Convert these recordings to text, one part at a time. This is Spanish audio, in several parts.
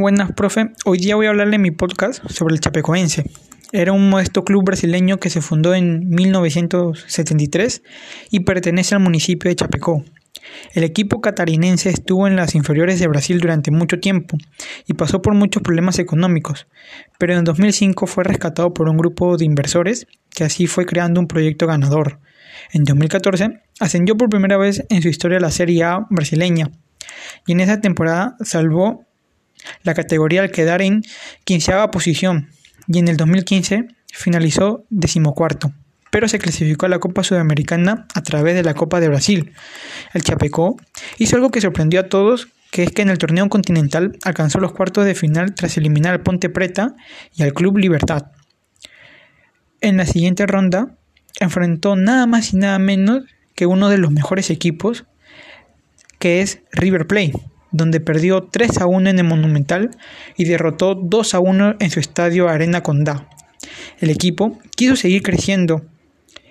Buenas, profe. Hoy día voy a hablarle en mi podcast sobre el Chapecoense. Era un modesto club brasileño que se fundó en 1973 y pertenece al municipio de Chapecó. El equipo catarinense estuvo en las inferiores de Brasil durante mucho tiempo y pasó por muchos problemas económicos, pero en 2005 fue rescatado por un grupo de inversores que así fue creando un proyecto ganador. En 2014 ascendió por primera vez en su historia a la Serie A brasileña y en esa temporada salvó la categoría al quedar en quinceava posición y en el 2015 finalizó decimocuarto pero se clasificó a la Copa Sudamericana a través de la Copa de Brasil. El Chapecó hizo algo que sorprendió a todos, que es que en el torneo continental alcanzó los cuartos de final tras eliminar al Ponte Preta y al Club Libertad. En la siguiente ronda enfrentó nada más y nada menos que uno de los mejores equipos, que es River Plate, donde perdió 3 a 1 en el Monumental y derrotó 2 a 1 en su estadio Arena Condá. El equipo quiso seguir creciendo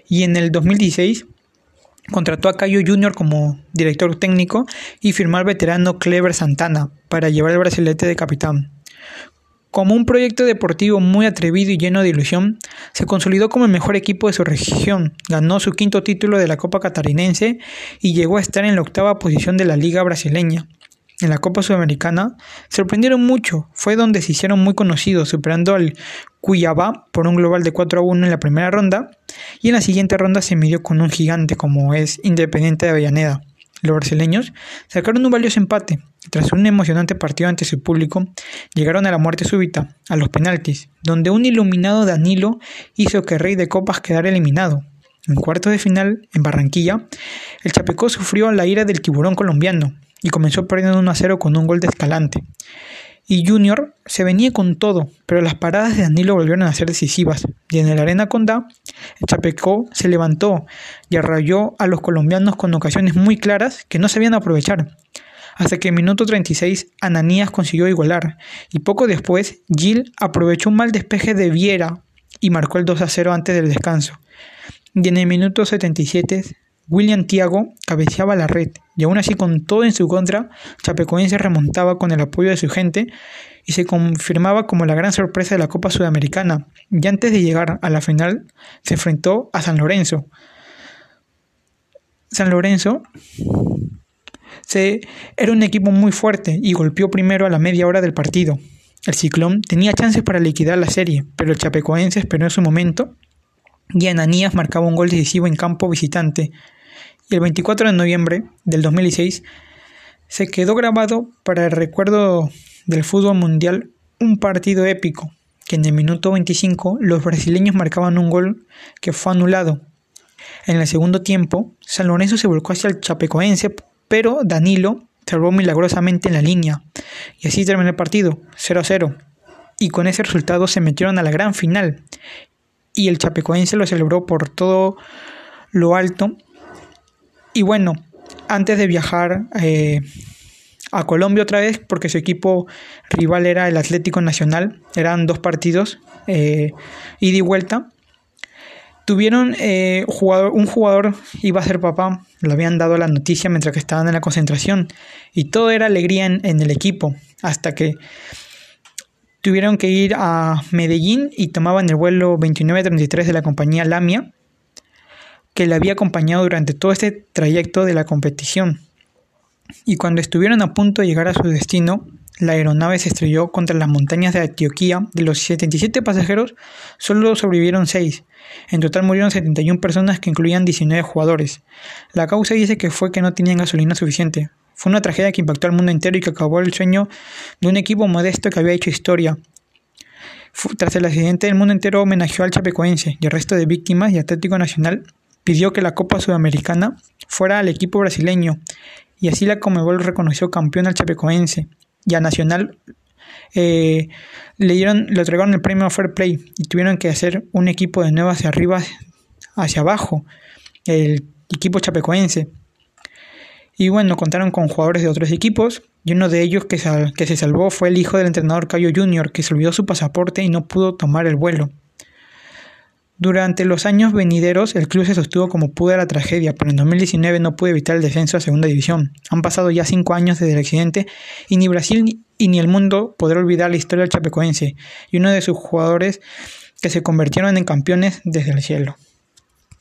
y en el 2016 contrató a Cayo Junior como director técnico y firmó al veterano Clever Santana para llevar el brasilete de capitán. Como un proyecto deportivo muy atrevido y lleno de ilusión, se consolidó como el mejor equipo de su región, ganó su quinto título de la Copa Catarinense y llegó a estar en la octava posición de la Liga Brasileña en la Copa Sudamericana sorprendieron mucho, fue donde se hicieron muy conocidos, superando al Cuyabá por un global de 4 a 1 en la primera ronda y en la siguiente ronda se midió con un gigante como es Independiente de Avellaneda. Los brasileños sacaron un valioso empate. Tras un emocionante partido ante su público, llegaron a la muerte súbita, a los penaltis, donde un iluminado Danilo hizo que Rey de Copas quedara eliminado. En cuarto de final, en Barranquilla, el Chapecó sufrió la ira del tiburón colombiano, y comenzó perdiendo 1 a 0 con un gol de Escalante. Y Junior se venía con todo, pero las paradas de Danilo volvieron a ser decisivas. Y en el Arena Condá, el Chapecó se levantó y arrayó a los colombianos con ocasiones muy claras que no sabían aprovechar. Hasta que en minuto 36 Ananías consiguió igualar y poco después Gil aprovechó un mal despeje de Viera y marcó el 2 a 0 antes del descanso. Y en el minuto 77 William Tiago cabeceaba la red y aún así con todo en su contra, Chapecoense remontaba con el apoyo de su gente y se confirmaba como la gran sorpresa de la Copa Sudamericana. Y antes de llegar a la final se enfrentó a San Lorenzo. San Lorenzo se, era un equipo muy fuerte y golpeó primero a la media hora del partido. El Ciclón tenía chances para liquidar la serie, pero el Chapecoense esperó en su momento y Ananías marcaba un gol decisivo en campo visitante y el 24 de noviembre del 2016 se quedó grabado para el recuerdo del fútbol mundial un partido épico, que en el minuto 25 los brasileños marcaban un gol que fue anulado. En el segundo tiempo, San Lorenzo se volcó hacia el Chapecoense, pero Danilo salvó milagrosamente en la línea. Y así terminó el partido, 0 a 0. Y con ese resultado se metieron a la gran final. Y el Chapecoense lo celebró por todo lo alto y bueno, antes de viajar eh, a Colombia otra vez, porque su equipo rival era el Atlético Nacional, eran dos partidos, eh, ida y vuelta. Tuvieron eh, jugador, un jugador iba a ser papá, le habían dado la noticia mientras que estaban en la concentración y todo era alegría en, el equipo hasta que tuvieron que ir a Medellín y tomaban el vuelo 2933 de la compañía Lamia que le había acompañado durante todo este trayecto de la competición. Y cuando estuvieron a punto de llegar a su destino, la aeronave se estrelló contra las montañas de Antioquía. De los 77 pasajeros, solo sobrevivieron 6. En total murieron 71 personas que incluían 19 jugadores. La causa dice que fue que no tenían gasolina suficiente. Fue una tragedia que impactó al mundo entero y que acabó el sueño de un equipo modesto que había hecho historia. Tras el accidente, el mundo entero homenajeó al chapecoense y el resto de víctimas y Atlético Nacional pidió que la Copa Sudamericana fuera al equipo brasileño y así la Comebol reconoció campeón al Chapecoense y a Nacional eh, le, dieron, le otorgaron el premio Fair Play y tuvieron que hacer un equipo de nuevo hacia arriba, hacia abajo, el equipo chapecoense. Y bueno, contaron con jugadores de otros equipos y uno de ellos que, que se salvó fue el hijo del entrenador Cayo Jr., que se olvidó su pasaporte y no pudo tomar el vuelo. Durante los años venideros, el club se sostuvo como pudo la tragedia, pero en 2019 no pudo evitar el descenso a segunda división. Han pasado ya cinco años desde el accidente y ni Brasil y ni el mundo podrá olvidar la historia del chapecoense y uno de sus jugadores que se convirtieron en campeones desde el cielo.